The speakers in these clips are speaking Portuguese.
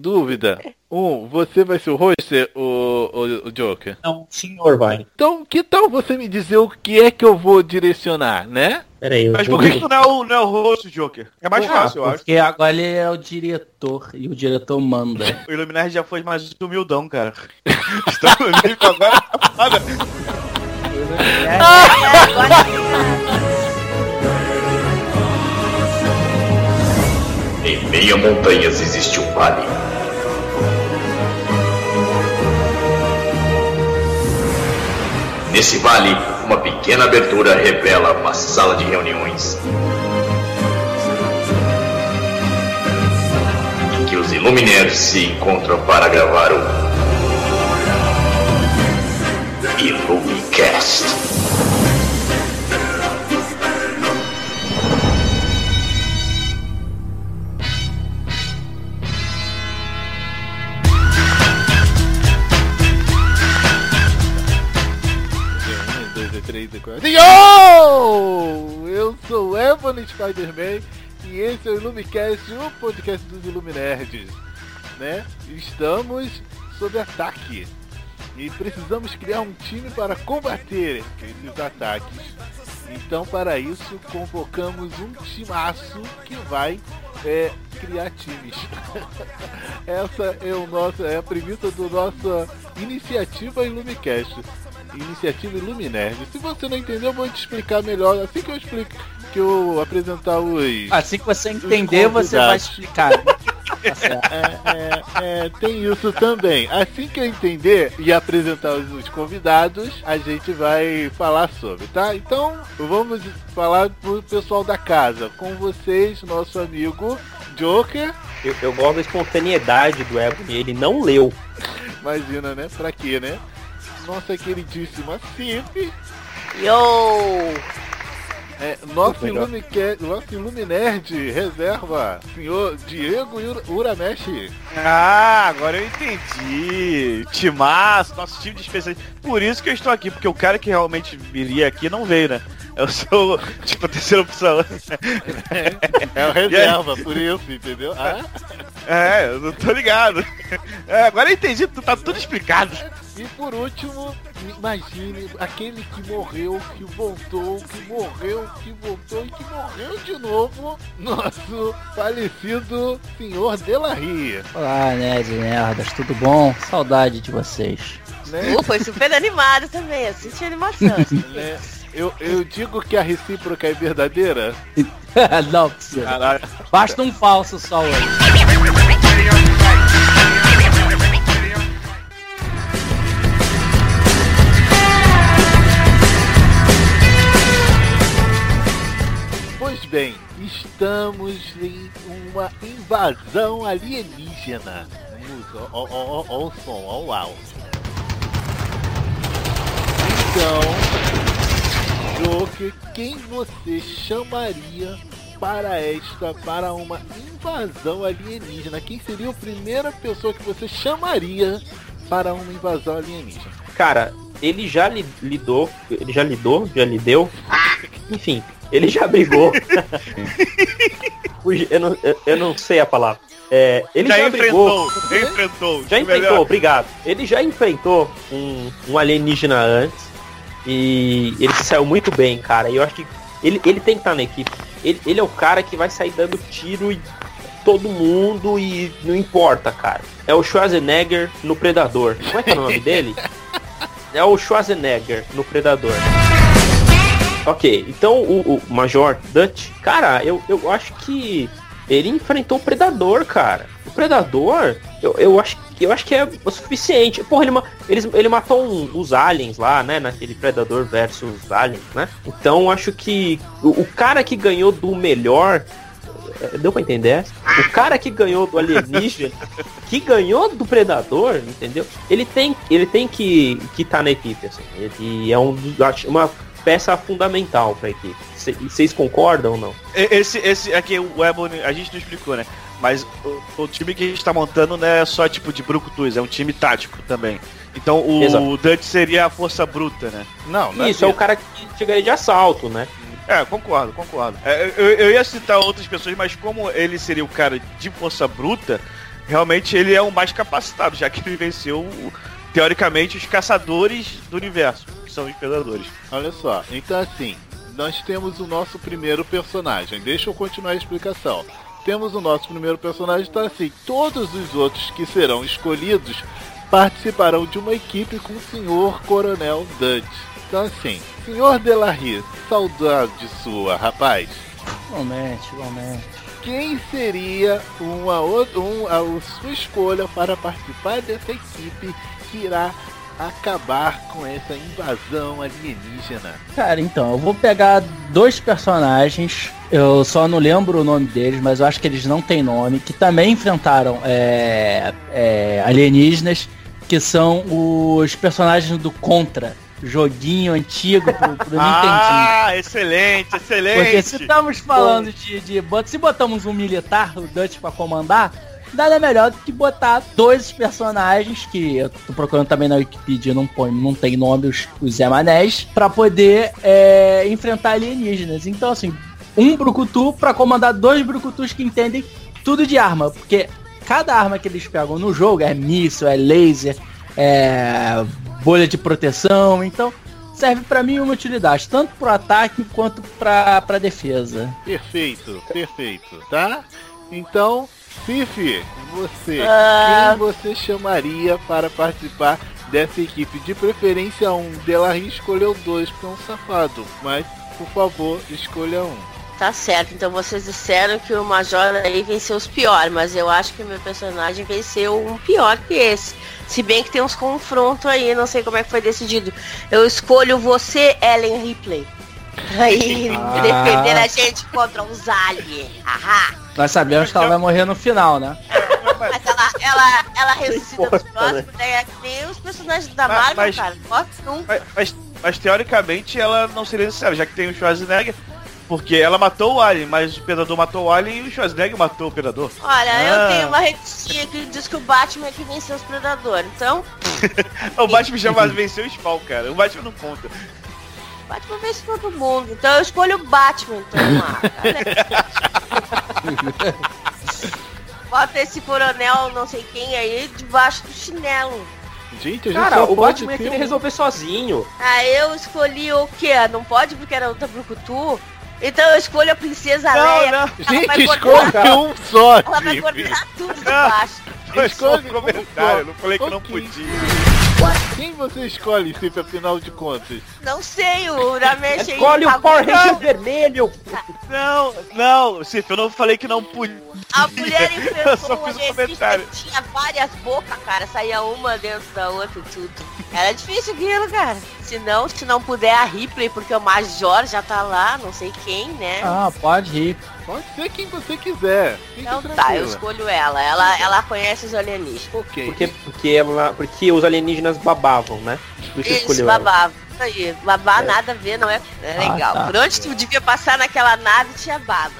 Dúvida. Um, você vai ser o host, o, o, o Joker? Não, o senhor vai. Então, que tal você me dizer o que é que eu vou direcionar, né? Pera aí, eu Mas por que tu não é o, não é o host, Joker? É mais Ah, fácil, eu acho. Porque agora ele é o diretor e o diretor manda. O Iluminar já foi mais humildão, cara. Está no nível agora. tá foda. Em meio a montanhas existe um vale. Nesse vale, uma pequena abertura revela uma sala de reuniões. Em que os Illuminaires se encontram para gravar o Illumicast. Um, dois, três, e quatro. Yo! Eu sou Evan Spider-Man e esse é o Illumicast, o podcast dos Illuminerds. Né? Estamos sob ataque e precisamos criar um time para combater esses ataques. Então, para isso, convocamos um timaço que vai é, criar times. Essa é, o nosso, é a premissa do nossa iniciativa Illumicast. Iniciativa Illuminerd. Se você não entendeu, eu vou te explicar melhor. Assim que eu explico, que eu apresentar os. Assim que você entender, você vai explicar. Certo. É, é, é, tem isso também. Assim que eu entender e apresentar os, os convidados, a gente vai falar sobre, tá? Então, vamos falar pro pessoal da casa. Com vocês, nosso amigo Joker. Eu, eu gosto da espontaneidade do Ebony, ele não leu. Imagina, né? Pra quê, né? Nossa queridíssima Cip. Yo! É, nosso, Legal. Illumica- nosso Illuminerd reserva, senhor Diego Ura- Urameshi. Ah, agora eu entendi. Timaço, nosso time de especialistas. Por isso que eu estou aqui, porque o cara que realmente viria aqui não veio, né? Eu sou, tipo, a terceira opção. É o reserva, por isso, entendeu? Ah, É, eu não tô ligado. É, agora eu entendi, tu- tá tudo explicado. E por último, imagine aquele que morreu, que voltou, que morreu, que voltou e que morreu de novo, nosso falecido senhor Delarie. Olá, nerds e nerdas, tudo bom? Saudade de vocês. Né? Uh, foi super animado também, assisti a animação. Né? Eu, eu digo que a recíproca é verdadeira. Não precisa. Caralho. Basta um falso só hoje. Bem, estamos em uma invasão alienígena. Ó o som, ó o áudio. Então, Joker, quem você chamaria para esta, para uma invasão alienígena? Quem seria a primeira pessoa que você chamaria para uma invasão alienígena? Cara, ele já li- lidou, ele já lidou, já lideu. Enfim, ele já brigou. Eu, não, eu, eu não sei a palavra. É, ele já, já, brigou. enfrentou, já enfrentou. Já enfrentou, Melhor. obrigado. Ele já enfrentou um, um alienígena antes. E ele saiu muito bem, cara. E eu acho que ele, ele tem que estar na equipe. Ele, ele é o cara que vai sair dando tiro em todo mundo e não importa, cara. É o Schwarzenegger no Predador. Como é que é o nome dele? É o Schwarzenegger no Predador. Ok, então o, o Major Dutch, cara, eu, eu acho que ele enfrentou o Predador, cara. O Predador, eu, eu, acho, eu acho que é o suficiente. Porra, ele, eles, ele matou um- os aliens lá, né? Naquele Predador versus aliens, né? Então eu acho que o, o cara que ganhou do melhor. eh, Deu pra entender essa? O cara que ganhou do alienígena, que ganhou do Predador, entendeu? Ele tem, ele tem que estar que tá na equipe, assim. Ele é um, uma peça fundamental pra equipe. Cê- Vocês concordam ou não? Esse, esse aqui, o Ebony, a gente não explicou, né? Mas o, o time que a gente tá montando não é só tipo de brucutus, é um time tático também. Então o Exato. Dutch seria a força bruta, né? Não, não Isso, é o cara que chegaria de assalto, né? É, concordo, concordo. É, eu, eu ia citar outras pessoas, mas como ele seria o cara de força bruta, realmente ele é o mais capacitado, já que ele venceu, teoricamente, os caçadores do universo, que são os predadores. Olha só, então assim, nós temos o nosso primeiro personagem. Deixa eu continuar a explicação. Temos o nosso primeiro personagem, então assim, todos os outros que serão escolhidos participarão de uma equipe com o senhor Coronel Dutch. Então assim, senhor Delarry, saudade sua, rapaz. Igualmente, igualmente. Quem seria uma um, a sua escolha para participar dessa equipe que irá acabar com essa invasão alienígena? Cara, então, eu vou pegar dois personagens, eu só não lembro o nome deles, mas eu acho que eles não têm nome, que também enfrentaram é, é, alienígenas, que são os personagens do Contra. Joguinho antigo pro, pro. Ah, excelente, excelente. Porque se estamos falando de, de. Se botamos um militar, o Dutch, pra comandar, nada melhor do que botar dois personagens que eu tô procurando também na Wikipedia, não, põe, não tem nome, os, os Zé Manés, pra poder é, enfrentar alienígenas. Então, assim, um Brucutu pra comandar dois Brucutus que entendem tudo de arma, porque cada arma que eles pegam no jogo é míssil, é laser, é bolha de proteção, então serve pra mim uma utilidade, tanto pro ataque quanto pra, pra defesa. Perfeito, perfeito, tá? Então, Fifi, você, Ah. quem você chamaria para participar dessa equipe? De preferência um. Delarry escolheu dois, porque é um safado. Mas, por favor, escolha um. Tá certo, então vocês disseram que o Major aí venceu os piores, mas eu acho que o meu personagem venceu um pior que esse. Se bem que tem uns confrontos aí, não sei como é que foi decidido. Eu escolho você, Ellen Ripley. Ir Ah. defender a gente contra os aliens. Ahá. Nós sabemos que ela vai morrer no final, né? Mas ela, ela, ela ressuscita nos importa, próximos, né? É que nem os personagens da Marvel, mas- cara. Mas, mas- mas, teoricamente ela não seria necessária, já que tem o Schwarzenegger, porque ela matou o Alien, mas o Predador matou o Alien e o Schwarzenegger matou o Predador. Olha, Ah. eu tenho uma revistinha que diz que o Batman é que venceu os predadores. Então, O Batman já venceu o Spawn, cara. O Batman não conta. o Batman vence todo mundo. Então eu escolho o Batman, então, Marca. Bota esse coronel não sei quem aí debaixo do chinelo. Gente, a gente Cara, o Batman ia ter querer um. resolver sozinho. Ah, eu escolhi o quê? Não pode porque era outra Brucutu? Então eu escolho a princesa Não, Leia. não. Gente, escolhe um só, Ela vai coordenar tudo de baixo. Foi só um Escolhe um comentário, eu não falei que não podia. Quem você escolhe, Fifi, afinal de contas? Não sei, o Ramesh aí Escolhe o tá Power Ranger vermelho. Não, não, Cif, eu não falei que não podia. A mulher Eu só enfrentou fiz um comentário. tinha várias bocas, cara. Saía uma dentro da outra e tudo. Era difícil aquilo, cara. Se não, se não puder a Ripley, porque o Major já tá lá, não sei quem, né? Ah, pode ir. Pode ser quem você quiser. Fique então tá, eu escolho ela. Ela, ela conhece os alienígenas. Ok. Porque, porque, ela- porque os alienígenas babavam, né? Por isso Isso, escolheu ela. babava. Isso aí, babar nada a ver, não é, é Ah, legal. tá. Por onde tu devia passar naquela nave tinha baba.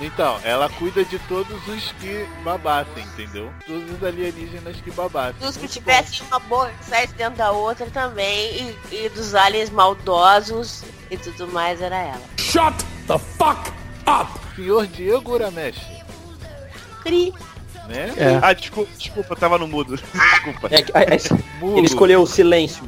Então, ela cuida de todos os que babassem, entendeu? Todos os alienígenas que babassem. Dos que tivessem uma boa que saísse dentro da outra também. E, e dos aliens maldosos e tudo mais era ela. bom. Senhor Diego Uramesh, Cri. Né? É. Ah, desculpa, desculpa, eu tava no mudo. Desculpa. É, é, é, ele escolheu o silêncio.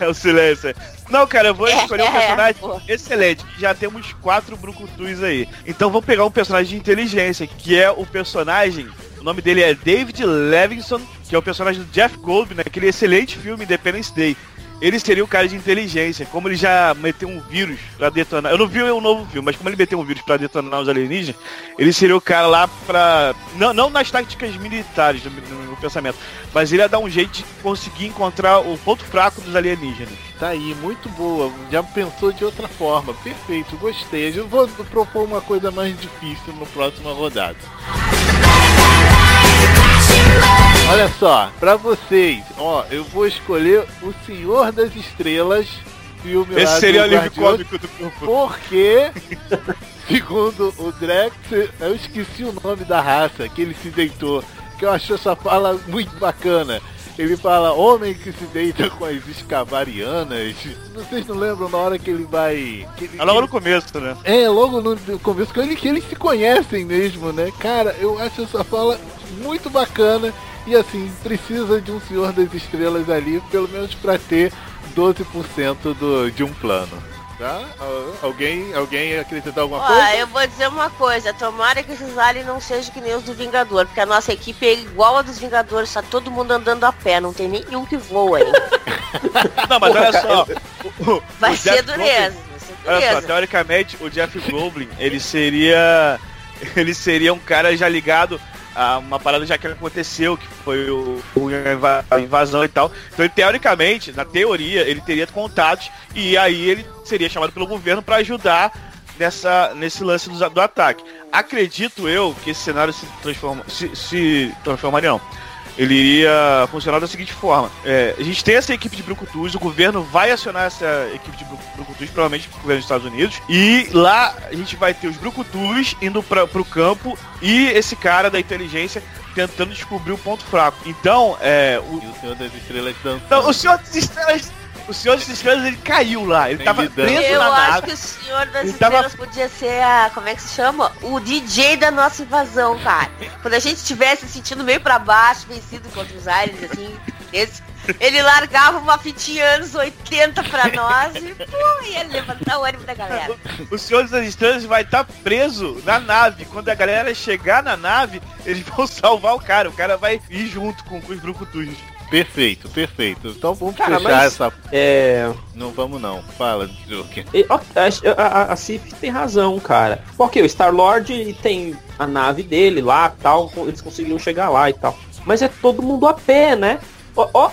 É. É o silêncio. Não, cara, eu vou É, escolher um é, personagem excelente. Já temos quatro brucutus aí. Então vou pegar um personagem de inteligência, que é o personagem. O nome dele é David Levinson, que é o personagem do Jeff Goldblum naquele excelente filme Independence Day. Ele seria o cara de inteligência, como ele já meteu um vírus pra detonar. Eu não vi o novo filme, mas como ele meteu um vírus pra detonar os alienígenas, ele seria o cara lá pra. Não, não nas táticas militares, no, no meu pensamento, mas ele ia dar um jeito de conseguir encontrar o ponto fraco dos alienígenas. Tá aí, muito boa. Já pensou de outra forma. Perfeito, gostei. Eu vou propor uma coisa mais difícil no próximo rodada. Olha só, pra vocês, ó, eu vou escolher o Senhor das Estrelas, filme lá Esse seria o livro cômico do grupo. Porque, segundo o Drex, eu esqueci o nome da raça que ele se deitou, que eu achei essa fala muito bacana. Ele fala, homem que se deita com as escavarianas. Vocês não lembram na hora que ele vai... Que ele, É logo no começo, né? é, logo no no começo, que, ele, que eles se conhecem mesmo, né? Cara, eu acho essa fala muito bacana e assim, precisa de um Senhor das Estrelas ali, pelo menos para ter 12% do, de um plano. Tá? Alguém, alguém acreditar alguma Ó, coisa? eu vou dizer uma coisa, tomara que esses aliens não sejam que nem os do Vingador, porque a nossa equipe é igual a dos Vingadores, tá todo mundo andando a pé, não tem nenhum que voa aí. Não, mas olha só. o- Vai o ser Jeff dureza, vai ser Olha só, dureza. teoricamente, o Jeff Goldblum, ele seria. Ele seria um cara já ligado uma parada já que aconteceu, que foi o, o a invasão e tal. Então, ele, teoricamente, na teoria, ele teria contatos e aí ele seria chamado pelo governo para ajudar nessa, nesse lance do, do ataque. Acredito eu que esse cenário se transforma. Se, se transformaria não. Ele iria funcionar da seguinte forma: é, a gente tem essa equipe de brucutus, o governo vai acionar essa equipe de bru- brucutus, provavelmente o governo dos Estados Unidos, e lá a gente vai ter os brucutus indo pra, pro campo e esse cara da inteligência tentando descobrir o ponto fraco. Então, é, o, E o Senhor das Estrelas dançando. então, o Senhor das Estrelas. O Senhor das Estrelas ele caiu lá, ele tava lidando. preso Eu na acho nave. que o Senhor das Ele tava- Estrelas podia ser a. Como é que se chama? O DJ da nossa invasão, cara. Quando a gente estivesse se sentindo meio pra baixo, vencido contra os aliens, assim, esse, ele largava uma fitinha anos 80 pra nós e pô, ia levantar o ânimo da galera. O Senhor das Estrelas vai estar preso na nave. Quando a galera chegar na nave, eles vão salvar o cara. O cara vai ir junto com, com os brucutus. Perfeito, perfeito. Então vamos Cara, fechar essa. É. Não vamos não. Fala, Joker. A, a, a Cif tem razão, cara. Porque o Star-Lord tem a nave dele lá tal, eles conseguiram chegar lá e tal. Mas é todo mundo a pé, né?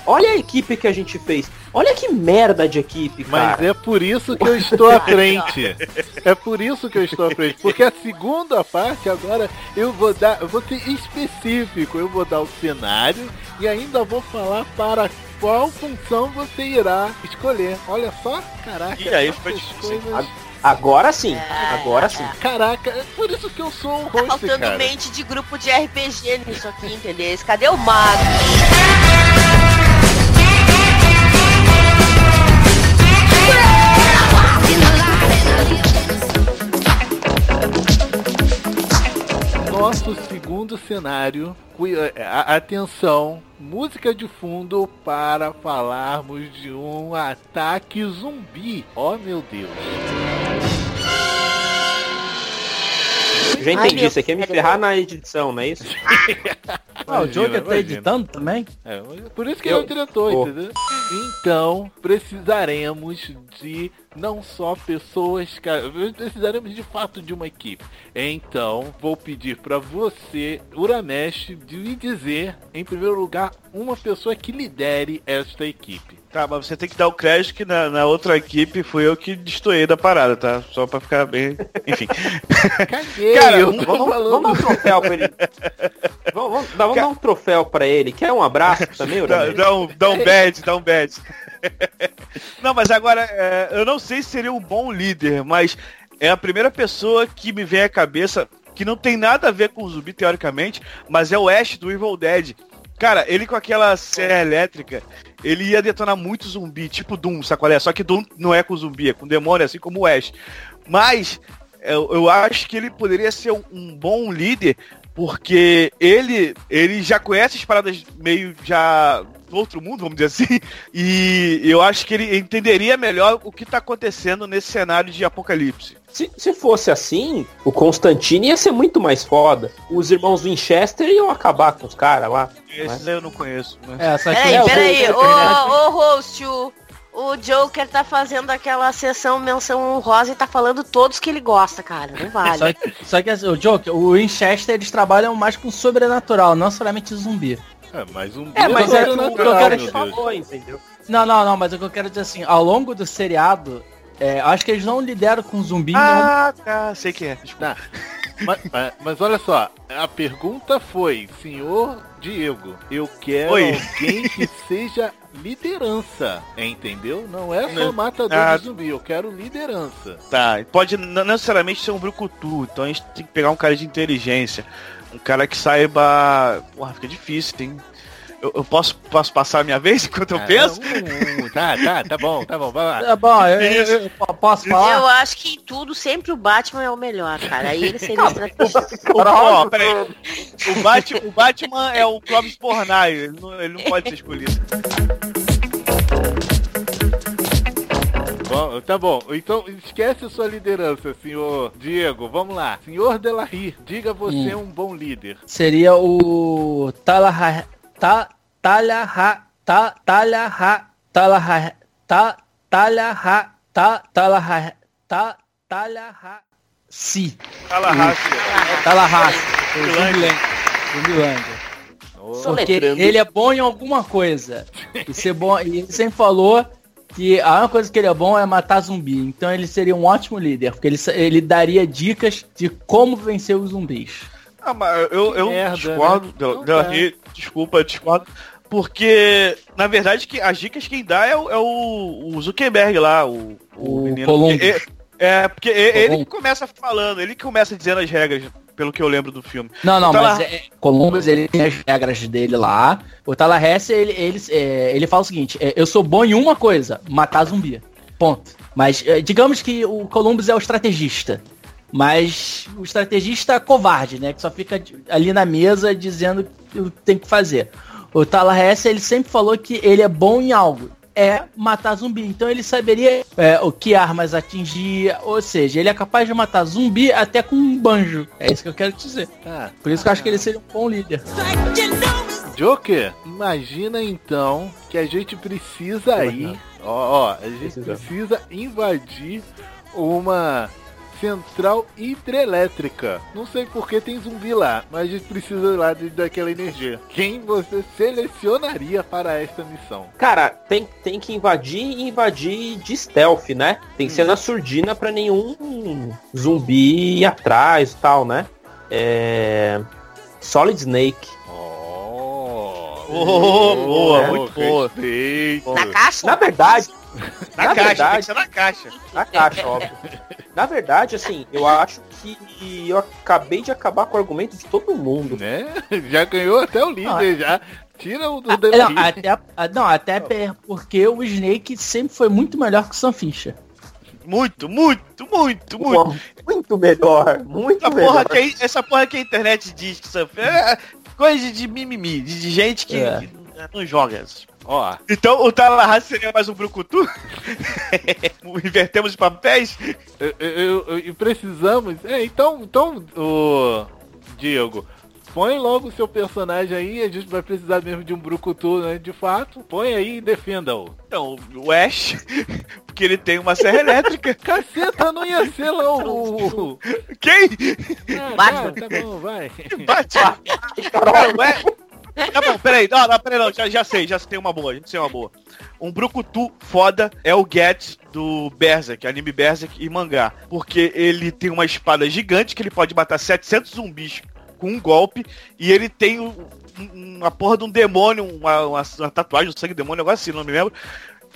Olha a equipe que a gente fez. Olha que merda de equipe, Mas cara. é por isso que eu estou à frente. É por isso que eu estou à frente. Porque a segunda parte agora eu vou dar, eu vou ser específico. Eu vou dar o cenário e ainda vou falar para qual função você irá escolher. Olha só, caraca. E aí foi coisas- Agora sim, É, agora é. sim. Caraca, é por isso que eu sou um Tá host, faltando cara. mente de grupo de RPG nisso aqui, entendeu? Cadê o mago? Segundo cenário, é, a- atenção, música de fundo para falarmos de um ataque zumbi. Oh meu Deus. Já Ai, entendi, meu você quer me ferrar na edição, não é isso? Ah, o Joker tá editando também? É, por isso que ele é Eu- o diretor, Pô. entendeu? Então, precisaremos de não só pessoas, cara, precisaremos de fato de uma equipe. Então, vou pedir pra você, Uramesh, de me dizer, em primeiro lugar, uma pessoa que lidere esta equipe. Tá, mas você tem que dar o crédito que na, na outra equipe fui eu que destoei da parada, tá? Só pra ficar bem. Enfim. Caguei, Cara, eu tô Vamos, falando. vamos dar um troféu pra ele. Vamos, vamos dar, vamos dar um troféu pra ele. Quer um abraço também, Dá, Uramesh? dá um, dá um bad, dá um bad. Não, mas agora, é, eu não sei se seria um bom líder, mas é a primeira pessoa que me vem à cabeça que não tem nada a ver com o zumbi, teoricamente, mas é o Ash do Evil Dead. Cara, ele com aquela serra elétrica, ele ia detonar muito zumbi, tipo Doom, sacolé? Só que Doom não é com zumbi, é com demônio, assim como o Ash. Mas eu, eu acho que ele poderia ser um, um bom líder, porque ele, ele já conhece as paradas meio já do outro mundo, vamos dizer assim, e eu acho que ele entenderia melhor o que tá acontecendo nesse cenário de apocalipse. Se, se fosse assim, o Constantine ia ser muito mais foda. Os irmãos Winchester iam acabar com os caras lá. Esse eu não conheço, né? É, só que Peraí, É, o peraí. Joker, Ô, ô, host, o, o Joker tá fazendo aquela sessão menção honrosa e tá falando todos que ele gosta, cara. Não vale. Só que, só que assim, o Joker, o Winchester, eles trabalham mais com sobrenatural, não somente zumbi. É, mas um É, mas é o que natural, o cara meu te falou, entendeu? Não, não, não, mas o que eu quero dizer assim, ao longo do seriado, é, acho que eles não lideram com zumbi. não- Ah, tá, sei que é. Desculpa. Tá. Mas, mas- mas olha só, a pergunta foi, senhor Diego, eu quero Oi. alguém que seja liderança, entendeu? Não é só matador Ah. de zumbi, eu quero liderança. Tá, pode não necessariamente ser um brucutu, então a gente tem que pegar um cara de inteligência. Um cara que saiba. Porra, fica difícil, tem. Eu, eu posso, posso passar a minha vez enquanto eu Ah, penso? um, um, tá, tá, tá bom, tá bom, vai lá. Tá bom, eu, eu- eu- posso falar? Eu acho que em tudo sempre o Batman é o melhor, cara. Aí ele seria estrategista. Ó, peraí. O Batman, o Batman é o Clóvis Pornai, ele não, ele não pode ser escolhido. Bom, tá bom, então esquece a sua liderança, senhor Diego. Vamos lá. Senhor Delarry, diga você um bom líder. Seria o Talaha... Ta, Talaha... Ta, Talaha... Talaha... Ta, Talaha... Ta, Talaha... Ta, Talaha... Si. Zumbilândia. Zumbilândia. Ô, Porque ele é bom em alguma coisa. E, ser bom, e ele sempre falou que a única coisa que ele é bom é matar zumbi. Então ele seria um ótimo líder, porque ele, ele daria dicas de como vencer os zumbis. Ah, mas eu, eu merda, discordo, né? Del- Não Delarry, desculpa, eu discordo. Porque, na verdade, que as dicas quem dá é o, é o- o Zuckerberg lá, o, O menino. Columbus. É, é, porque ele começa falando, ele que começa dizendo as regras, pelo que eu lembro do filme. Não, não, Tá mas é, Columbus ele tem as regras dele lá. O Tallahassee ele, ele, é, ele fala o seguinte: é, eu sou bom em uma coisa, matar zumbi. Ponto. Mas é, digamos que o Columbus é o estrategista. Mas o estrategista covarde, né? Que só fica ali na mesa dizendo o que tem que fazer. O Tallahassee, ele sempre falou que ele é bom em algo. É matar zumbi. Então ele saberia é, o que armas atingir. Ou seja, ele é capaz de matar zumbi até com um banjo. É isso que eu quero dizer. tá. Por isso que eu acho que ele seria um bom líder. Joker, imagina então que a gente precisa aí, ó, ó, a gente precisa invadir uma central hidrelétrica. Não sei porque tem zumbi lá, mas a gente precisa lá de, daquela energia. Quem você selecionaria para esta missão? Cara, tem, tem que invadir e invadir de stealth, né? Tem que ser na surdina pra nenhum zumbi ir atrás e tal, né? É... Solid Snake. Oh, Oh, boa, muito boa. respeito. Na caixa? Na verdade, Na, Na caixa, tem verdade- que ser na caixa. na caixa, óbvio. Na verdade, assim, eu acho que eu acabei de acabar com o argumento de todo mundo. Né? Já ganhou até o líder, já. Tira o do Ah, Delarry. não, até, ah, não, até porque o Snake sempre foi muito melhor que o Sam Fisher. Muito, muito, muito, muito. Muito melhor, muito Essa melhor. porra, que, a- essa porra que a internet diz que isso é coisa de mimimi, de, de gente que, É. que não joga. essas Ó, Então o Tallahassee seria mais um brucutu? Invertemos os papéis? eu, eu- eu- e precisamos. É, então, então, o Diego, põe logo o seu personagem aí. A gente vai precisar mesmo de um brucutu, né? De fato, põe aí e defenda-o. Então, o Ash, porque ele tem uma serra elétrica. Caceta, não ia ser lá o. Quem? Ah, Batman. tá, tá bom, vai. O Ash- Tá bom, peraí, não, não, peraí, não, já, já sei, já tem uma boa, gente tem uma boa. Um brucutu foda é o Get do Berserk, anime Berserk e mangá. Porque ele tem uma espada gigante que ele pode matar 700 zumbis com um golpe. E ele tem um- um- uma porra de um demônio, uma, uma, uma tatuagem do sangue demônio, negócio assim, não me lembro.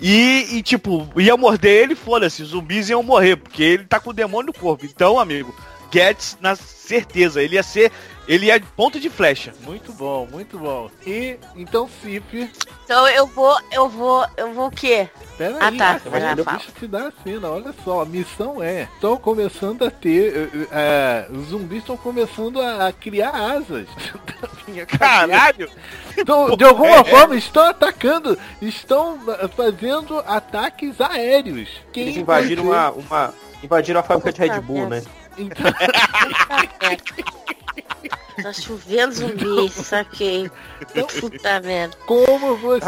E, e, tipo, ia morder ele, foda-se, zumbis iam morrer, porque ele tá com o demônio no corpo. Então, amigo, Gets na certeza, ele ia ser. Ele ia ponto de flecha. Muito bom, muito bom. E então, Cip, Então eu vou, eu vou, eu vou o quê? Pera Ah, aí, tá. fala. deixa eu te dar a cena, olha só, a missão é, estão começando a ter, eh, eh, os zumbis estão começando a, a criar asas. Caralho! Então, de alguma forma estão atacando, estão eh, fazendo ataques aéreos. Quem Eles invadiram uma, uma. Invadiram a fábrica de Red Bull, né? Então, Tá chovendo zumbi, saquei. Puta merda. como você,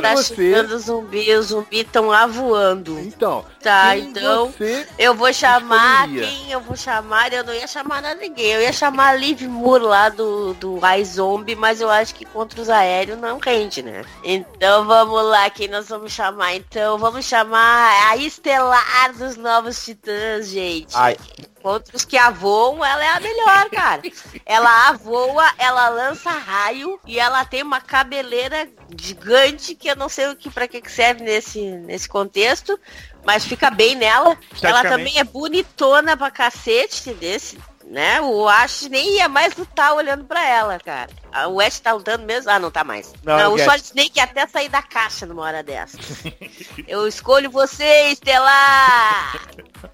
Tá você, chovendo zumbi, os zumbis estão avoando. então, Tá, então eu vou chamar escolheria? quem eu vou chamar, eu não ia chamar nada ninguém. Eu ia chamar a Liv Moore lá do, do iZombie, mas eu acho que contra os aéreos não rende, né? Então vamos lá, quem nós vamos chamar? Então vamos chamar a Estelar dos Novos Titãs, gente. Ai, Contra os que avoam, ela é a melhor, cara. Ela avoa, ela lança raio e ela tem uma cabeleira gigante que eu não sei o que para que serve nesse, nesse contexto, mas fica bem nela. Ela também é bonitona pra cacete, desse, né? O Ash nem ia mais lutar olhando pra ela, cara. O Ash tá lutando mesmo? Ah, não tá mais. Não, Não, o Solid Snake ia até sair da caixa numa hora dessa. Eu escolho você, Estelar!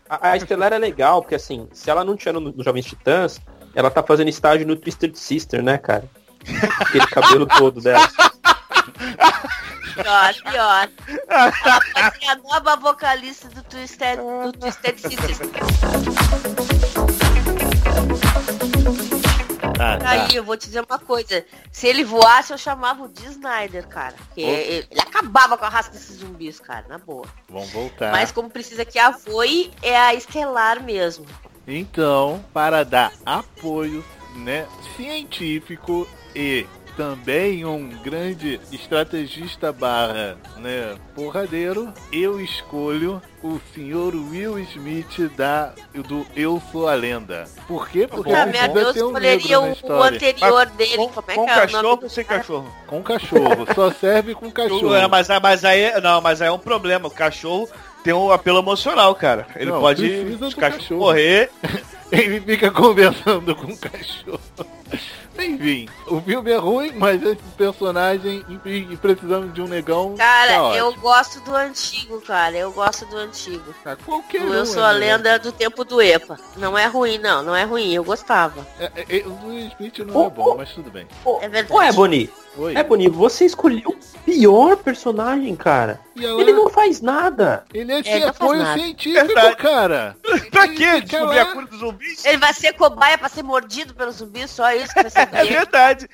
A, a Estelar é legal, porque assim, se ela não tinha no, no Jovens Titãs, ela tá fazendo estágio no Twisted Sister, né, cara? Aquele cabelo todo dela. Pior, pior. Ela vai ser a nova vocalista do Twisted, do Twisted Sister. Tá, tá. Aí, eu vou te dizer uma coisa. Se ele voasse, eu chamava o D. Snyder, cara. Porque ele, ele acabava com a raça desses zumbis, cara, na boa. Vamos voltar. Mas como precisa que a voe, é a Estelar mesmo. Então, para dar apoio né, científico e também um grande estrategista barra né, porradeiro, eu escolho o senhor Will Smith da, do Eu Sou a Lenda. Por quê? Porque Ah, minha, eu ter um escolheria na o, anterior dele. Com, como é com que é cachorro ou sem cara? cachorro? Com cachorro, só serve com cachorro. É, mas, mas aí. Não, mas aí é um problema. O cachorro tem um apelo emocional, cara. Ele Não, pode. Os do cachorros cachorro. correr. Ele fica conversando com o cachorro. Enfim, o filme é ruim, mas esse personagem e precisamos de um negão. Cara, tá eu gosto do antigo, cara. Eu gosto do antigo. Tá, qualquer O um Eu é sou a melhor. lenda do tempo do EPA. Não é ruim, não. Não é ruim. Eu gostava. É, é, é, o Will Smith não é Ô, bom, ô. mas tudo bem. É verdade. Ué, Boni, Oi. é Boni, você escolheu o pior personagem, cara. Ela- Ele não faz nada. ele é, É, apoio científico, cara. pra quê? Descobrir a cura dos zumbis? Ele vai ser cobaia pra ser mordido pelo zumbi, só isso que vai ser É verdade.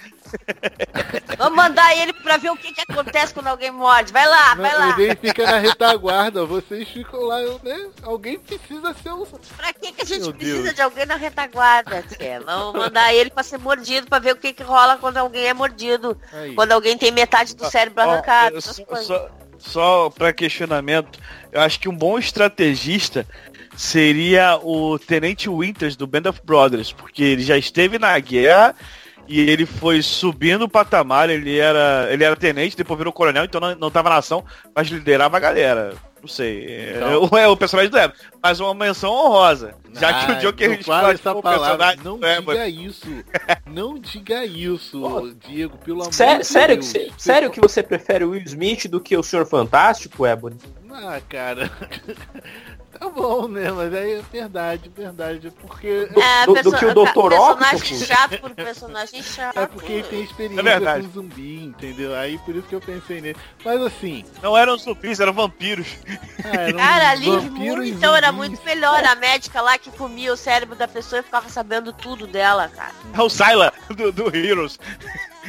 Vamos mandar ele pra ver o que, que acontece quando alguém morde. Vai lá, vai lá. Ele fica na retaguarda, vocês ficam lá, né? Alguém precisa ser um. Pra que, que a gente Meu precisa Deus. de alguém na retaguarda, tia? Vamos mandar ele pra ser mordido, pra ver o que, que rola quando alguém é mordido. Aí. Quando alguém tem metade do cérebro Ó, arrancado. eu essas só, só, só pra questionamento, eu acho que um bom estrategista seria o Tenente Winters do Band of Brothers, porque ele já esteve na guerra e ele foi subindo o patamar, ele era, ele era tenente, depois virou coronel, então não, não tava na ação, mas liderava a galera. Não sei, é, Então. é o personagem do Ebro, mas uma menção honrosa, já que o Ah, Joker não fala essa palavra. personagem Não diga isso. Não diga isso, Diego, pelo amor Sé- de sério, Deus. que, você- sério que você prefere o Will Smith do que o Senhor Fantástico, Ebony? Ah, cara. Tá bom, né? Mas aí é verdade, verdade. Porque. É, do- do perso- que o Dr. personagem Octopus? chato por personagem chato. É porque ele tem experiência É com zumbi, entendeu? Aí por isso que eu pensei nele. Mas assim, Não eram zumbis, eram vampiros. ah, era um Cara, a Liv vampiro Moon, e então era muito melhor. A médica lá que comia o cérebro da pessoa e ficava sabendo tudo dela, cara. É o Syla do, do Heroes.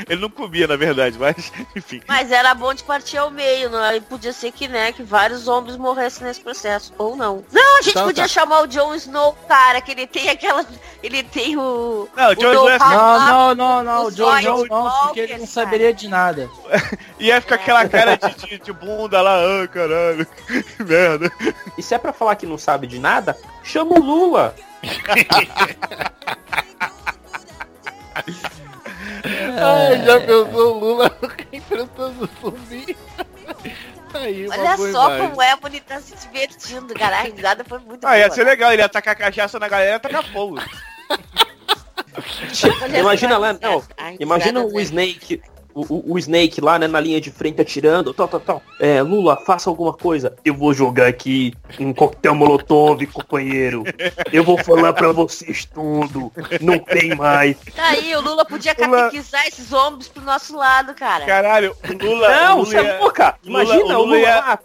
Ele não comia, na verdade, mas enfim. Mas era bom de partir ao meio, não? E podia ser que, né, que vários zombies morressem nesse processo. Ou não. Não, a gente Tá, podia tá. chamar o Jon Snow, cara, que ele tem aquela. Ele tem o. Não, o Jon Snow é- Não, não, não, não. O White Jones não, porque ele não saberia de nada. Ia ficar aquela cara de, de, de bunda lá, ah, caralho. Que merda. E se é pra falar que não sabe de nada, chama o Lula. Ai, já pensou o Lula enfrentando o zumbi? Aí, Olha só imagem. como o Ebony tá se divertindo, cara. A risada foi muito Ah, ia boa. ser legal, ele ia tacar cachaça na galera e tacar fogo. Olha Imagina lá, não. a risada Imagina o Snake, o, o- Snake lá, né, na linha de frente atirando, tal, tal, tal. É, Lula, faça alguma coisa. Eu vou jogar aqui um coquetel molotov, companheiro. Eu vou falar pra vocês tudo. Não tem mais. Tá aí, o Lula podia Lula- catequizar esses zombies pro nosso lado, cara. Caralho, o Lula. Não, o Lula você é ia- louca. Lula- Imagina o o Lula Lula ia- lá,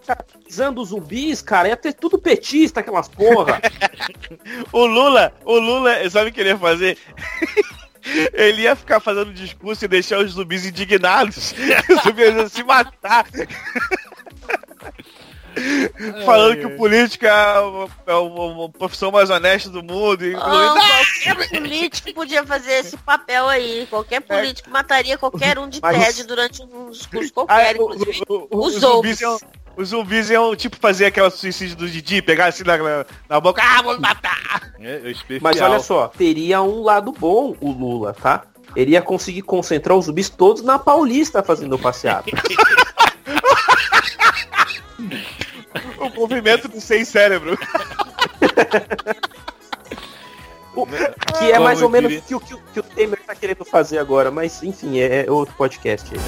pisando zumbis, cara. Ia ter tudo petista, aquelas porra. O Lula, o Lula, sabe o que ele ia fazer? Ele ia ficar fazendo discurso e deixar os zumbis indignados. Os zumbis iam se matar. Falando que o político é o- é a profissão mais honesta do mundo. Ah, incluindo- qualquer político podia fazer esse papel aí. Qualquer político mataria qualquer um de Mas os- durante um discurso Ah, qualquer, o- inclusive. o- o- os zumbis iam, os zumbis iam, tipo, fazer aquela suicídio do Didi, pegar assim na, na, na boca, ah, vou me matar! É, é. Mas olha só, teria um lado bom o Lula, tá? Ele ia conseguir concentrar os zumbis todos na Paulista fazendo o passeado. O movimento do sem cérebro. Que é Como mais ou menos o que, o- que, o- que o Temer tá querendo fazer agora, mas enfim, é, é outro podcast. aí.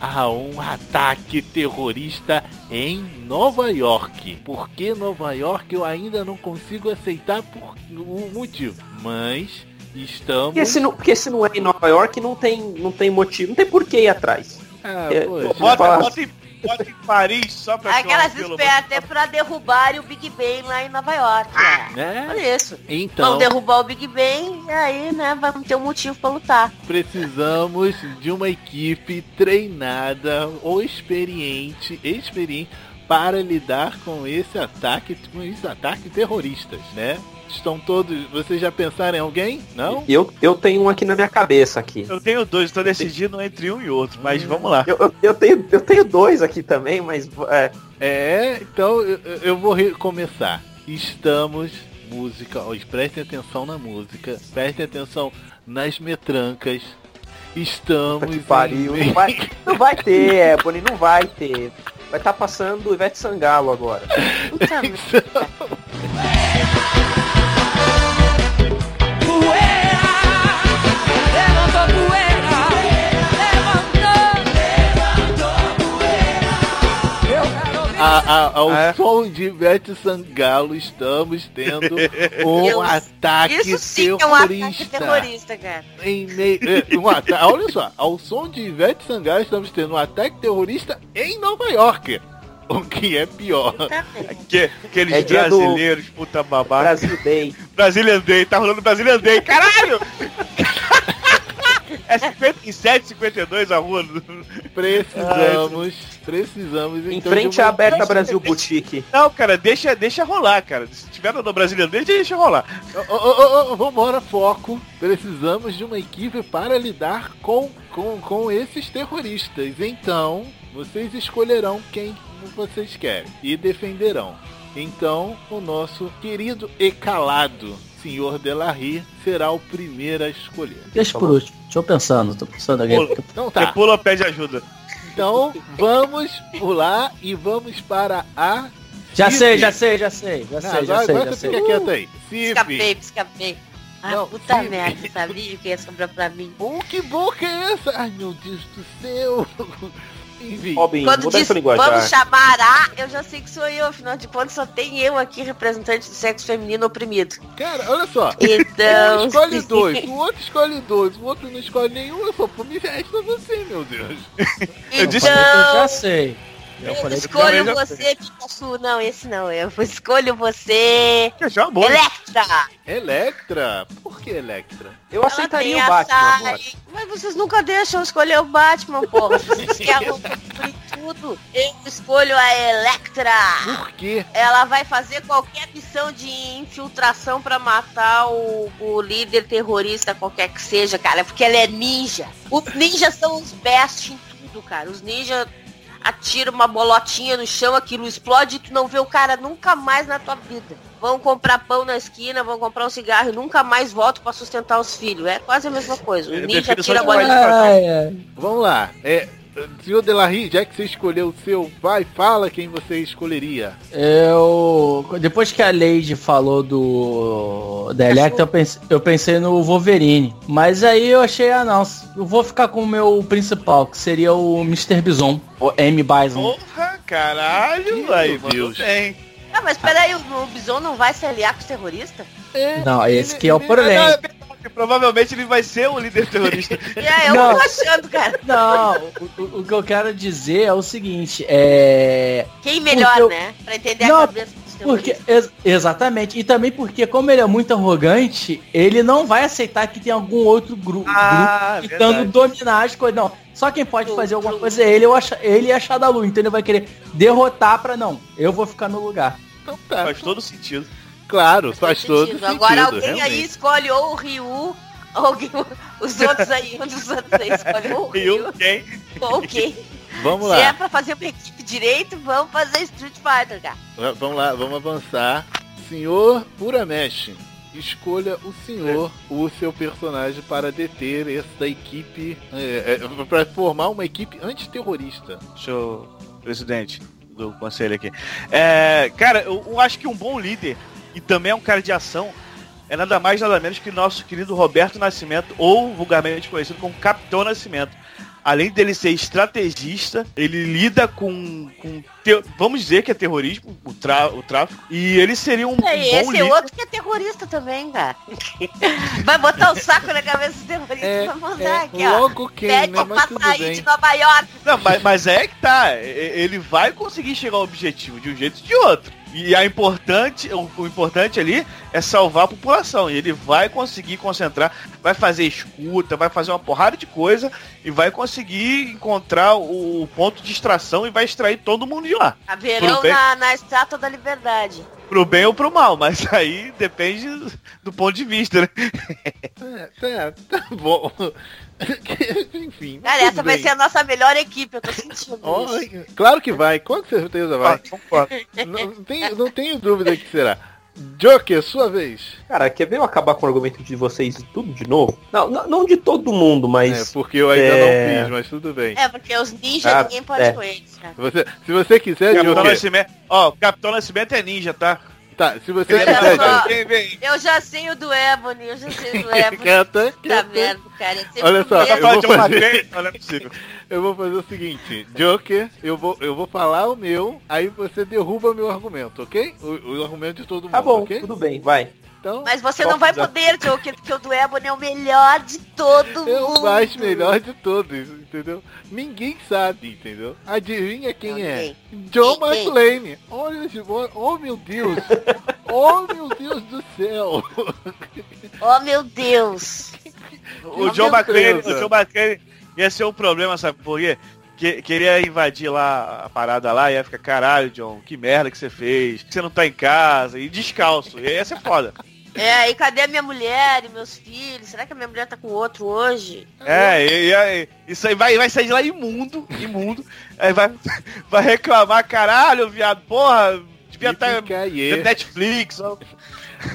A um ataque terrorista em Nova York. Por que Nova York eu ainda não consigo aceitar por o motivo. Mas estamos. Porque se, não, porque se não é em Nova York, não tem, não tem motivo, não tem por que ir atrás. Ah, É. Fala. Bota, bota, em, Paris só pra Aquelas apelo espertas pra derrubarem o Big Ben lá em Nova York. É. Né? Olha isso. Então, Vão derrubar o Big Ben e aí, né, vamos ter um motivo pra lutar. precisamos de uma equipe treinada ou experiente, experiente para lidar com esse ataque, com esses ataques terroristas, né? Estão todos. Vocês já pensaram em alguém? Não? Eu, eu tenho um aqui na minha cabeça aqui. Eu tenho dois, tô decidindo entre um e outro, mas vamos lá. Eu, eu, eu tenho, eu tenho dois aqui também, mas é, É, então eu, eu vou começar. Estamos música, ó, prestem atenção na música, prestem atenção nas metrancas. Estamos que pariu. em Não vai, não vai ter, Ebony, não vai ter. Vai estar passando o Ivete Sangalo agora. Puta merda. A- a- ao É. som de Ivete Sangalo estamos tendo um Deus, ataque Isso sim é um ataque terrorista. terrorista, cara. Em meio, é, um ata- olha só, ao som de Ivete Sangalo estamos tendo um ataque terrorista em Nova York. O que é pior. Que, aqueles É dia do- brasileiros, puta babaca. Brasil Day. Brazilian Day, tá rolando Brazilian Day, caralho! É 57, 52 a rua. Precisamos, precisamos Em então frente de à uma... Aberta Brasil Boutique. Não, cara, deixa, deixa rolar, cara. Se tiver no Brazilian Day, deixa rolar. Ô, ô, ô, ô, vambora, foco. Precisamos de uma equipe para lidar com, com, com esses terroristas. Então, vocês escolherão quem vocês querem e defenderão. Então, o nosso querido e calado senhor Delarry será o primeiro a escolher. Deixa por último. Deixa eu pensando, tô pensando aqui. Pula. Então Você tá. pula, pede ajuda. Então, vamos pular e vamos para a. Já Cif. sei, já sei, já sei, já Não, sei, já agora, sei, agora já você sei. fica quieto aí. Escapei, Cif. escapei. Ah, Não, puta sim. merda, sabia que ia sobrar pra mim. Oh, que boca é essa? Ai, meu Deus do céu. Enfim. Robin, Quando diz vamos chamar a, eu já sei que sou eu, afinal de contas só tem eu aqui, representante do sexo feminino oprimido. Cara, olha só. Então. Um escolhe dois, o outro escolhe dois, o outro não escolhe nenhum, eu só pô, me resta você, meu Deus. Eu disse- Eu já Então. sei. Eu falei Escolho eu já você, Pikachu. Não, esse não. Eu escolho você. Fechou a boa. Electra! Electra? Por que Electra? Eu Ela aceitaria o Batman. Mas vocês nunca deixam escolher o Batman, porra. Vocês querem cumprir tudo. Eu escolho a Electra. Por quê? Ela vai fazer qualquer missão de infiltração pra matar o, o líder terrorista, qualquer que seja, cara. Porque ela é ninja. Os ninjas são os best em tudo, cara. Os ninjas atiram uma bolotinha no chão, aquilo explode e tu não vê o cara nunca mais na tua vida. Vão comprar pão na esquina, vão comprar um cigarro e nunca mais voltam pra sustentar os filhos. É quase a mesma coisa. O É, ninja definição tira a de bolinha. Ai, ai. Vamos lá. É, senhor Delarry, já que você escolheu o seu, vai, fala quem você escolheria. Eu. Depois que a Lady falou do. Da Electra, eu pensei, eu pensei no Wolverine. Mas aí eu achei, ah não, eu vou ficar com o meu principal, que seria o Mr. Bison, o M. Bison. Porra, caralho. Deus. Tem. Ah, mas peraí, o, o Bison não vai se aliar com os terroristas? É, Não, esse que é o ele- problema. Provavelmente ele vai ser o líder terrorista. E aí, eu Não. tô achando, cara. Não, o, o- que eu quero dizer é o seguinte, é. Quem melhor, eu- né? Pra entender Não, a cabeça dos Porque, terroristas. ex- exatamente, e também porque como ele é muito arrogante, ele não vai aceitar que tem algum outro gru Ah, grupo tentando dominar as coisas. Não, só quem pode fazer alguma coisa é ele, ou acha, ele e a Shadalu, então ele vai querer derrotar pra não, eu vou ficar no lugar. Então tá. Faz todo sentido. Claro, faz todo sentido. Agora alguém aí realmente. escolhe ou o Ryu Alguém, os outros aí, um dos outros aí escolhe o E Ryu. o quem? Ok. Vamos Se é lá, pra fazer uma equipe direito, vamos fazer Street Fighter, cara. vamos lá, vamos avançar. Senhor Uramesh, escolha o senhor, o seu personagem para deter essa equipe, é, é, para formar uma equipe antiterrorista. Senhor presidente do conselho aqui. É, cara, eu, eu acho que um bom líder e também é um cara de ação é nada mais nada menos que nosso querido Roberto Nascimento, ou vulgarmente conhecido como Capitão Nascimento. Além dele ser estrategista, ele lida com, com te- vamos dizer que é terrorismo, o, tra, o tráfico, e ele seria um, um É, bom esse é líder. outro que é terrorista também, cara. Vai botar o saco na cabeça dos terroristas É, e vai mandar é, aqui, ó. logo quem, Pede né? Mas pra sair bem. de Nova York. Não, mas, mas é que tá. Ele vai conseguir chegar ao objetivo de um jeito ou de outro. E a importante, o, o importante ali é salvar a população. E ele vai conseguir concentrar, vai fazer escuta, vai fazer uma porrada de coisa e vai conseguir encontrar o, o ponto de extração e vai extrair todo mundo de lá. Tudo bem. na, na Estátua da Liberdade. Pro bem ou pro mal, mas aí depende do ponto de vista, né? É, tá, tá bom. Enfim. Cara, essa vai bem. ser a nossa melhor equipe, eu tô sentindo isso. claro que vai, com certeza vai. concordo. Não, não tenho, não tenho dúvida que será. Joker, sua vez. Cara, quer ver eu acabar com o argumento de vocês e tudo de novo? Não, não, não de todo mundo, É, mas. porque eu ainda é- não fiz, mas tudo bem. É, porque os ninjas Ah, ninguém pode é. com eles, cara. Se você, se você quiser, Capitão Joker. Nascimento, ó, o Capitão Nascimento é ninja, tá? Tá, se você quiser, só. Joker. Vem, vem. Eu já sei o do Ebony, eu já sei o do Ebony. Canta, Tá canta. merda, cara. É Olha só, eu vou fazer- é. Eu vou fazer o seguinte, Joker, eu vou, eu vou falar o meu, aí você derruba meu argumento, ok? O, o argumento de todo mundo, Tá bom, ok? tudo bem, vai. Então, Mas você não vai poder, Joker, porque o do Ebony é o melhor de todo é o mundo. mais melhor de todos, entendeu? Ninguém sabe, entendeu? Adivinha quem é? John Quem? McClane. Olha, oh meu Deus. oh meu Deus do céu. Oh, meu Deus. O Com John McClane, o John McClane ia ser um problema, sabe por quê? Que, queria invadir lá a parada lá e ia ficar, caralho, John, que merda que você fez. Você não tá em casa e descalço. E ia ser foda. É, e cadê a minha mulher e meus filhos? Será que a minha mulher tá com outro hoje? É, e, e aí, isso aí vai, vai sair de lá imundo, imundo. Aí vai, vai reclamar, caralho, viado, porra, devia estar Yippee-ki-yay. no Netflix. ó.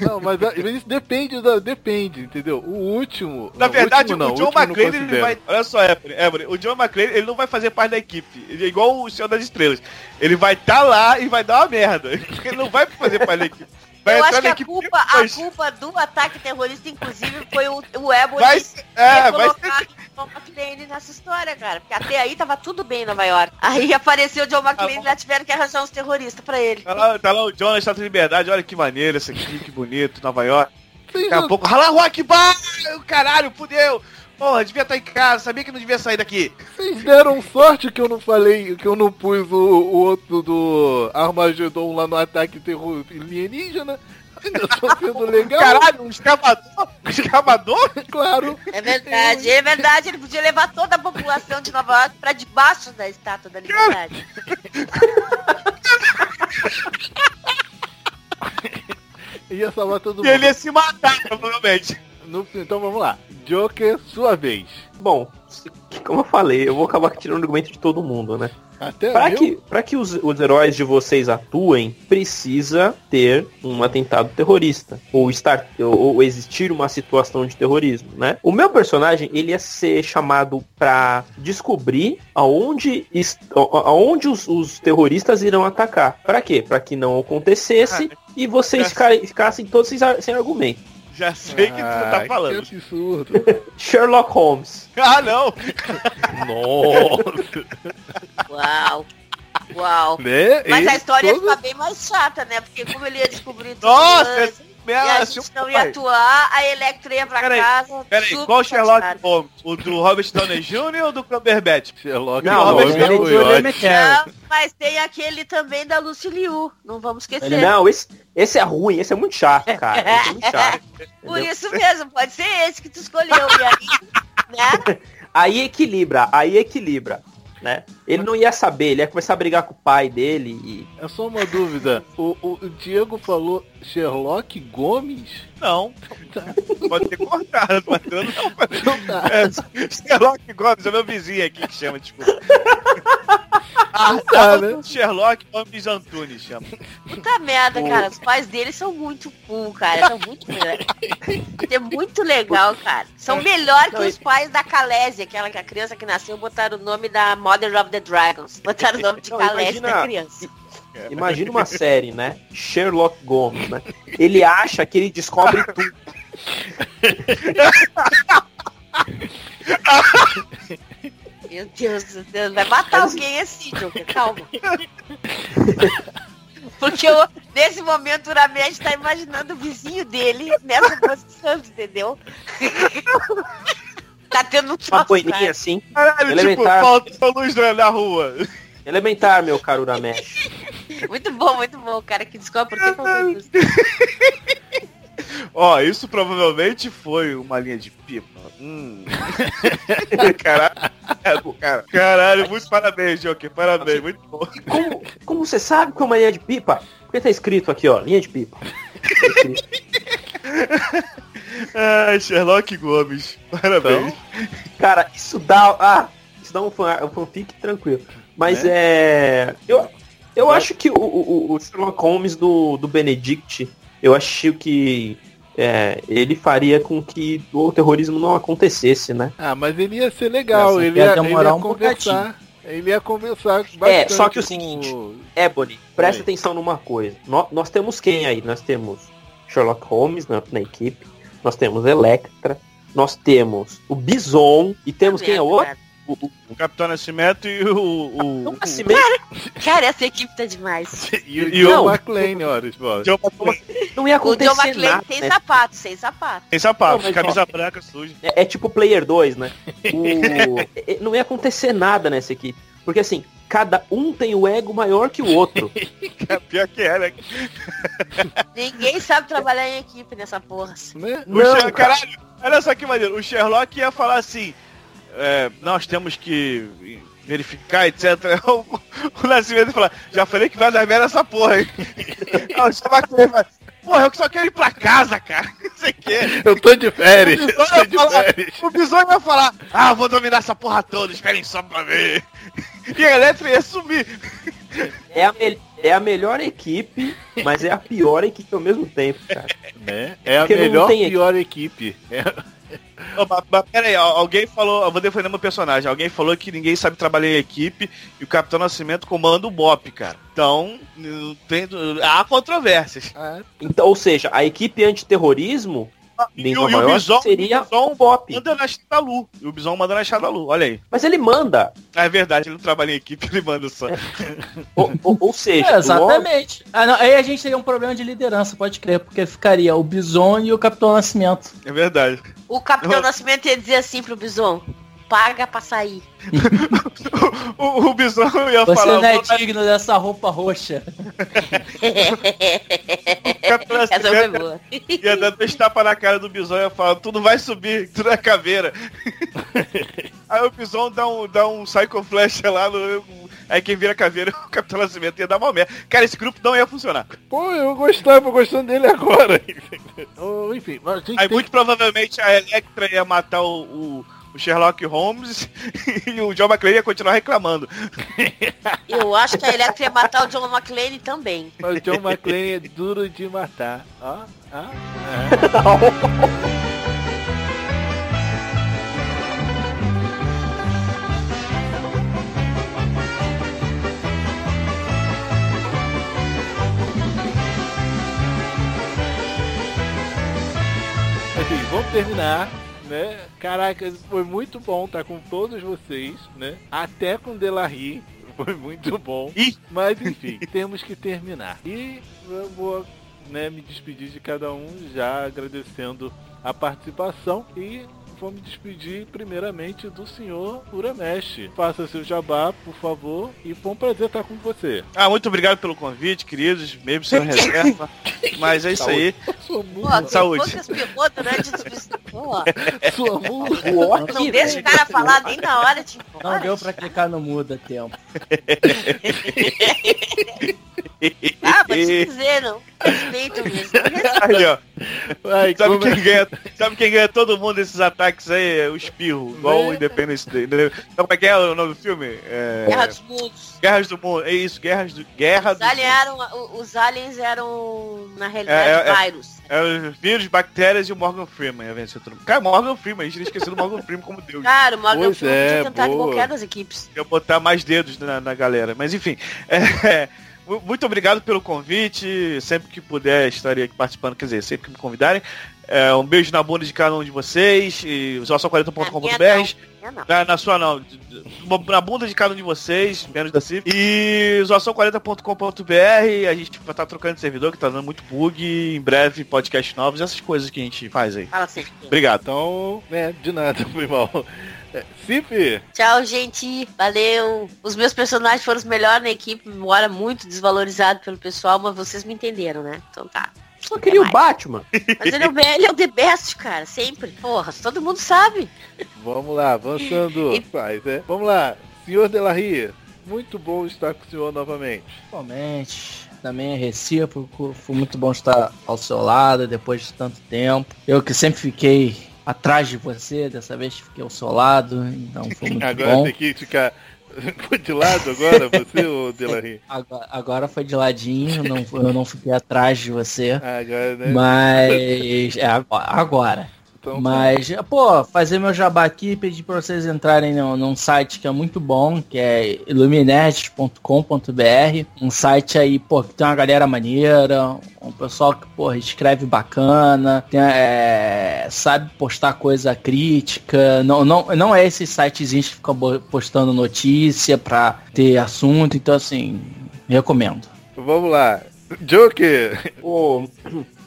Não, mas mas isso depende, da, depende, entendeu? O último. Na verdade, último não, o John McClane, ele vai. Olha só, Ebony, o John McClane, ele não vai fazer parte da equipe. Ele é igual o Senhor das Estrelas. Ele vai estar lá e vai dar uma merda. Ele não vai fazer parte da equipe. Vai eu acho que a culpa, a culpa do ataque terrorista, inclusive, foi o, o Ebony Vai, ter é, vai colocado o John McClane nessa história, cara. Porque até aí tava tudo bem em Nova York. Aí apareceu o John McClane e lá tiveram que arranjar uns terroristas pra ele. Tá lá, tá lá o John na Estátua de Liberdade, olha que maneiro esse aqui, que bonito, Nova York. Daqui a pouco, rala rock bar! Caralho, fudeu! Porra, devia estar em casa, sabia que não devia sair daqui. Vocês deram sorte que eu não falei, que eu não pus o, o outro do Armagedon lá no ataque terror alienígena. Ainda tô sendo legal. Caralho, um escavador? Um escavador? Claro. É verdade, é verdade. Ele podia levar toda a população de Nova York pra debaixo da Estátua da Liberdade. Ia salvar todo E mundo. ele ia se matar, provavelmente. No- então vamos lá. Joker, sua vez. Bom, como eu falei, eu vou acabar tirando o argumento de todo mundo, né? Meu? que, pra que os, os heróis de vocês atuem, precisa ter um atentado terrorista. Ou, estar, ou, ou existir uma situação de terrorismo, né? O meu personagem, ele ia ser chamado pra descobrir aonde, aonde os, os terroristas irão atacar. Pra quê? Pra que não acontecesse e vocês ficarem- ficassem todos sem, sem argumento. Já sei o que tu Ah, tá falando. Que absurdo. Sherlock Holmes. Ah, não! Nossa. Uau. Uau. né? Mas a história ia todo- ficar bem mais chata, né? Porque como ele ia descobrir tudo Nossa, antes, essa e a gente não ia atuar, a Electra ia pra Peraí, casa. Peraí, qual Sherlock. Holmes? O do Robert Downey Jr. ou do Cumberbatch? Sherlock Não, Robert Downey Jr. é. Não, mas tem aquele também da Lucy Liu. Não vamos esquecer. Não, esse, esse é ruim, esse é muito chato, cara. Esse é muito chato. Por isso mesmo, pode ser esse que tu escolheu. E aí, né? Aí equilibra, aí equilibra. Né? Ele não ia saber, ele ia começar a brigar com o pai dele e. É só uma dúvida. O, o- o Diego falou Sherlock Gomes? Não, pode ter cortado, mas eu não tá. É, Sherlock Gomes, é meu vizinho aqui que chama, desculpa. Ah, tá, né? Sherlock Gomes Antunes chama. Puta merda, cara. Os pais dele são muito cool, cara. São muito. É muito legal, cara. São melhor que os pais da Calésia, aquela que a criança que nasceu botaram o nome da Mother of the Dragons. Botaram o nome de Não, Calésia imagina- da criança. Imagina uma série, né? Sherlock Gomes, né? Ele acha que ele descobre tudo. Meu Deus do céu, vai matar alguém assim, Joker, calma. Porque eu, nesse momento o Uramesh tá imaginando o vizinho dele nessa posição, entendeu? tá tendo um Uma troço, boininha assim. Caralho, tipo, Elementar. falta luz na, na rua. Elementar, meu caro Uramesh. Muito bom, muito bom. O cara que descobre por que. Ó, isso provavelmente foi uma linha de pipa. Hum. Caralho, cara. Caralho, muito parabéns, Joker. Parabéns, muito bom. Como, como você sabe que é uma linha de pipa? Porque tá escrito aqui, ó, linha de pipa. Ai, Sherlock Gomes. Parabéns. Cara, isso dá. Ah, isso dá um, fan, um fanfic tranquilo. Mas é. eu, eu acho que o, o, o Sherlock Holmes do, do Benedict, eu acho que é, ele faria com que o terrorismo não acontecesse, né? Ah, mas ele ia ser legal, ele ia ele demorar ia um conversar. Ele ia conversar bastante É, só que o com seguinte, Ebony, presta Oi. atenção numa coisa. Nó- Nós, temos quem aí? Nós temos Sherlock Holmes na, na equipe, nós temos Electra, nós temos o Bison e temos quem é o outro? Cara, O, Capitão Nascimento e o. o, o Nascimento. Cara, essa equipe tá demais. E o E. McClane, olha, Não ia O John acontecer nada, tem né? sapato, sem sapato. Tem sapato, Não, camisa branca suja. É, é tipo Player 2, né? O- é- não ia acontecer nada nessa equipe. Porque assim, cada um tem o ego maior que o outro. Pior que é, né? Ninguém sabe trabalhar em equipe nessa porra. Né? O Não, Sher- Caralho, olha só que maneiro. O Sherlock ia falar assim: é, nós temos que verificar, etc. O, o Nascimento ia falar: já falei que vai dar merda essa porra, hein? Ah, o Sherlock ia falar, Porra, eu só quero ir pra casa, cara. Não sei o quê. Eu tô de férias, O eu Bison tô ia de falar, férias. o Bison ia falar, ah, vou dominar essa porra toda, esperem só pra ver. E a Electra ia sumir. É a, é a melhor equipe, mas é a pior equipe ao mesmo tempo, cara. Né? É a Porque não melhor, pior equipe. É, Ô, mas, mas pera aí, al- alguém falou, eu vou defender meu personagem, alguém falou que ninguém sabe trabalhar em equipe e o Capitão Nascimento comanda o BOP, cara. Então, tem, há controvérsias. Então, ou seja, a equipe antiterrorismo E o, e o Bison, seria o Bison um BOP. manda na Shadalu. E o Bison manda na Shadalu, olha aí. Mas ele manda. Ah, é verdade, ele não trabalha em equipe, ele manda só. Ou, ou- ou seja, É, o exatamente. Ah, não, aí a gente teria um problema de liderança, pode crer, porque ficaria o Bison e o Capitão Nascimento. É verdade. O Capitão Eu- Nascimento ia dizer assim pro Bison, paga pra sair. O, o Bison ia Você falar, não é "Vou dar- digno dessa roupa roxa. o Capitão Essa foi boa. ia dar dois tapas na cara do Bison e ia falar, tu não vai subir, tu não é caveira. Aí o Bison dá um, dá um Psycho Flash lá no. Aí quem vira caveira é o Capitão Nascimento ia dar uma merda. Cara, esse grupo não ia funcionar. Pô, eu gostava, gostando dele agora. Enfim, mas gente Aí tem muito provavelmente a Electra ia matar o, o- o Sherlock Holmes e o John McClane ia continuar reclamando. Eu acho que a Electra ia matar o John McClane também. o John McClane é duro de matar. Ó, ó, é. Caraca, foi muito bom estar com todos vocês, né? Até com Delarry. Foi muito bom. Mas enfim, temos que terminar. E eu vou né, me despedir de cada um, já agradecendo a participação. E vou me despedir primeiramente do senhor Uramesh. Faça seu jabá, por favor. E foi um prazer estar com você. Ah, muito obrigado pelo convite, queridos, mesmo sem reserva. Mas é isso aí. Eu sou muito... Pô, Saúde. Pô, Sua mula. não deixa o cara falar nem na hora de ir Não deu pra clicar no muda tempo. Ah, te dizer, não. Respeito mesmo. Aí, ó. Ai, Sabe como quem, ganha, sabe quem ganha todo mundo desses ataques aí? É o Espirro, igual o Independence Day. entendeu? Sabe como é que é o nome do filme? É... Guerra dos Mundos. Guerras do Mundo. É isso, Guerras do... Guerra Os do aliens eram, os aliens eram, na realidade, É, é, é. vírus. É os vírus, bactérias e o Morgan Freeman. mundo. Cara, Morgan Freeman, a gente tinha esquecido o Morgan Freeman como Deus. Cara, o Morgan Pois Freeman é, podia tentar qualquer das equipes. Eu botar mais dedos na, na galera. Mas enfim. é, muito obrigado pelo convite. Sempre que puder, estarei aqui participando. Quer dizer, sempre que me convidarem. É, um beijo na bunda de cada um de vocês. E Na minha usação40.com.br. não, minha não. Na, na sua não. Na bunda de cada um de vocês, menos da Cif. E zoação40.com.br. A gente vai estar trocando de servidor, que tá dando muito bug. Em breve, podcast novos, essas coisas que a gente faz aí. Fala sempre. Obrigado. Então, né, de nada, foi mal. É, Cif, Tchau, gente. Valeu. Os meus personagens foram os melhores na equipe, embora muito desvalorizado pelo pessoal, mas vocês me entenderam, né? Então tá. Só queria o Batman. Mas ele é, o, ele é o the best, cara, sempre. Porra, todo mundo sabe. vamos lá, avançando. Faz, né? Vamos lá, senhor Delarria, muito bom estar com o senhor novamente. Realmente, também é recíproco. Foi muito bom estar ao seu lado depois de tanto tempo. Eu que sempre fiquei atrás de você, dessa vez fiquei ao seu lado, então foi muito Agora bom. tem que ficar de lado agora, você, ô Delarria? Agora, agora foi de ladinho, não, eu não fiquei atrás de você. Agora, né? Mas. É agora. agora. Então, Mas, pô, fazer meu jabá aqui e pedir pra vocês entrarem num, num site que é muito bom, que é iluminerds.com.br. Um site aí, pô, que tem uma galera maneira, um pessoal que, porra, escreve bacana, tem, é, sabe postar coisa crítica. Não, não, não é esses sitezinhos que ficam postando notícia pra ter assunto, então assim, recomendo. Vamos lá. Joker! Pô,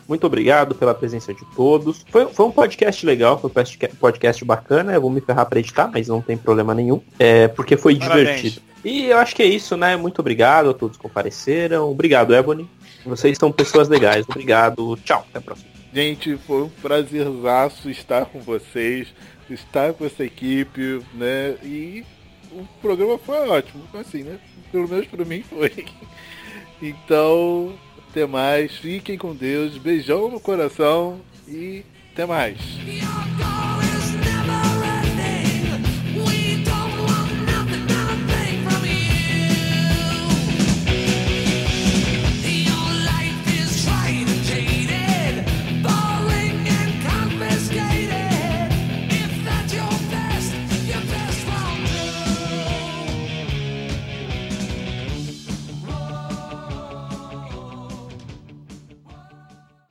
muito obrigado pela presença de todos. Foi, foi um podcast legal, foi um podcast- bacana. Eu vou me ferrar pra editar, mas não tem problema nenhum. É, porque foi Parabéns. divertido. E eu acho que é isso, né? Muito obrigado a todos que compareceram. Obrigado, Ebony. Vocês são pessoas legais. Obrigado. Tchau. Até a próxima. Gente, foi um prazerzaço estar com vocês, estar com essa equipe, né? E o programa foi ótimo, assim, né? Pelo menos pra mim foi. Então, até mais. Fiquem com Deus. Beijão no coração e até mais.